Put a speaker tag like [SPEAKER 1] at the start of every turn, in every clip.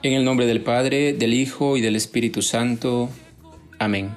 [SPEAKER 1] En el nombre del Padre, del Hijo y del Espíritu Santo. Amén.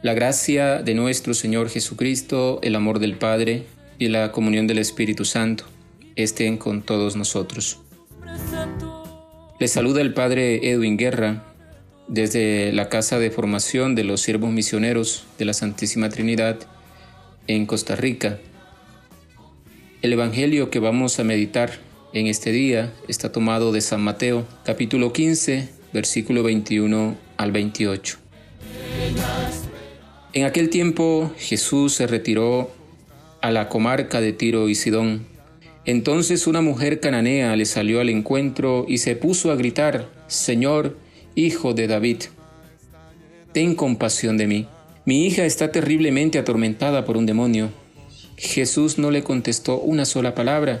[SPEAKER 1] La gracia de nuestro Señor Jesucristo, el amor del Padre y la comunión del Espíritu Santo estén con todos nosotros. Les saluda el Padre Edwin Guerra desde la Casa de Formación de los Siervos Misioneros de la Santísima Trinidad en Costa Rica. El Evangelio que vamos a meditar en este día está tomado de San Mateo, capítulo 15, versículo 21 al 28. En aquel tiempo Jesús se retiró a la comarca de Tiro y Sidón. Entonces una mujer cananea le salió al encuentro y se puso a gritar, Señor, hijo de David, ten compasión de mí. Mi hija está terriblemente atormentada por un demonio. Jesús no le contestó una sola palabra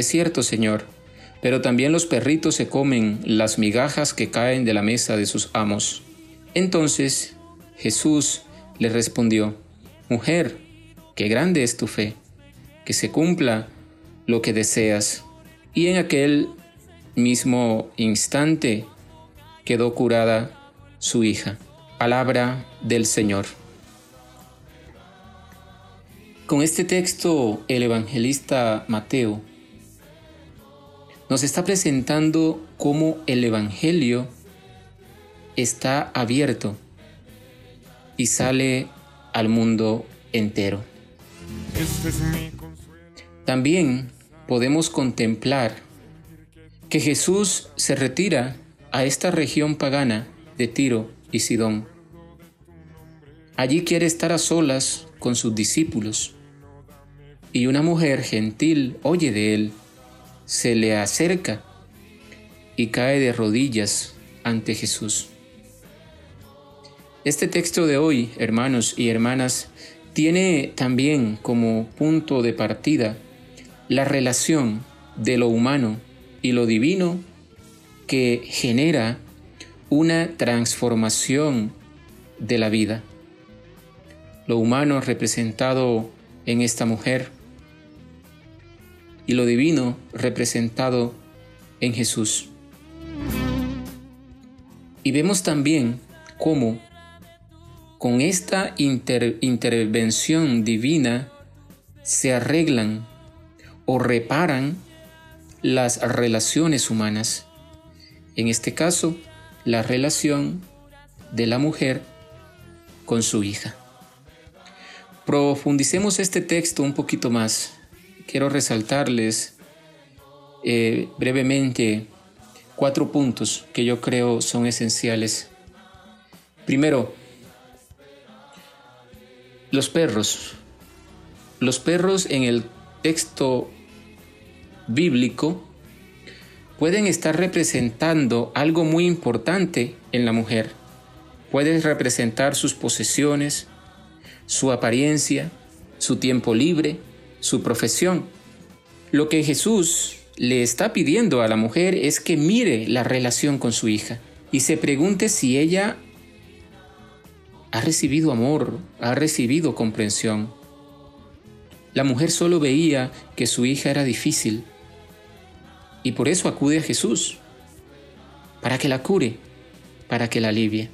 [SPEAKER 1] es cierto, Señor, pero también los perritos se comen las migajas que caen de la mesa de sus amos. Entonces Jesús le respondió, Mujer, qué grande es tu fe, que se cumpla lo que deseas. Y en aquel mismo instante quedó curada su hija. Palabra del Señor. Con este texto el evangelista Mateo nos está presentando cómo el Evangelio está abierto y sale al mundo entero. También podemos contemplar que Jesús se retira a esta región pagana de Tiro y Sidón. Allí quiere estar a solas con sus discípulos y una mujer gentil oye de él se le acerca y cae de rodillas ante Jesús. Este texto de hoy, hermanos y hermanas, tiene también como punto de partida la relación de lo humano y lo divino que genera una transformación de la vida. Lo humano representado en esta mujer, y lo divino representado en Jesús. Y vemos también cómo con esta intervención divina se arreglan o reparan las relaciones humanas. En este caso, la relación de la mujer con su hija. Profundicemos este texto un poquito más quiero resaltarles eh, brevemente cuatro puntos que yo creo son esenciales. Primero, los perros. Los perros en el texto bíblico pueden estar representando algo muy importante en la mujer. Pueden representar sus posesiones, su apariencia, su tiempo libre, su profesión. Lo que Jesús le está pidiendo a la mujer es que mire la relación con su hija y se pregunte si ella ha recibido amor, ha recibido comprensión. La mujer solo veía que su hija era difícil y por eso acude a Jesús, para que la cure, para que la alivie.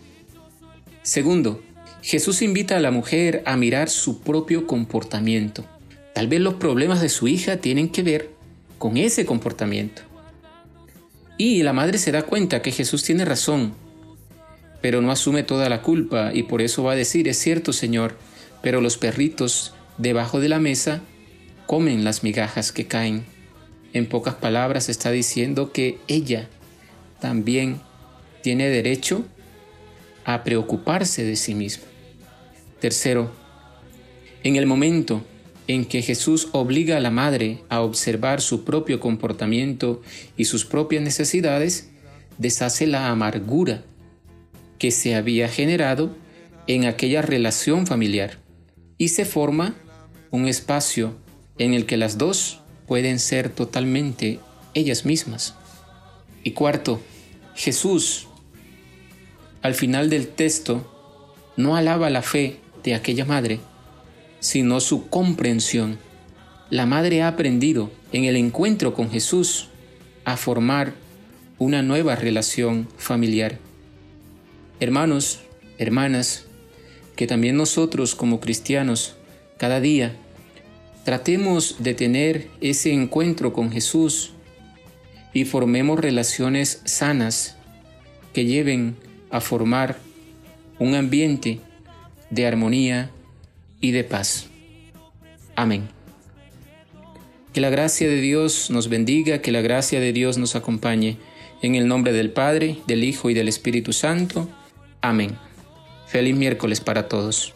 [SPEAKER 1] Segundo, Jesús invita a la mujer a mirar su propio comportamiento. Tal vez los problemas de su hija tienen que ver con ese comportamiento. Y la madre se da cuenta que Jesús tiene razón, pero no asume toda la culpa y por eso va a decir, es cierto Señor, pero los perritos debajo de la mesa comen las migajas que caen. En pocas palabras está diciendo que ella también tiene derecho a preocuparse de sí misma. Tercero, en el momento en que Jesús obliga a la madre a observar su propio comportamiento y sus propias necesidades, deshace la amargura que se había generado en aquella relación familiar y se forma un espacio en el que las dos pueden ser totalmente ellas mismas. Y cuarto, Jesús, al final del texto, no alaba la fe de aquella madre, sino su comprensión. La madre ha aprendido en el encuentro con Jesús a formar una nueva relación familiar. Hermanos, hermanas, que también nosotros como cristianos cada día tratemos de tener ese encuentro con Jesús y formemos relaciones sanas que lleven a formar un ambiente de armonía y de paz. Amén. Que la gracia de Dios nos bendiga, que la gracia de Dios nos acompañe. En el nombre del Padre, del Hijo y del Espíritu Santo. Amén. Feliz miércoles para todos.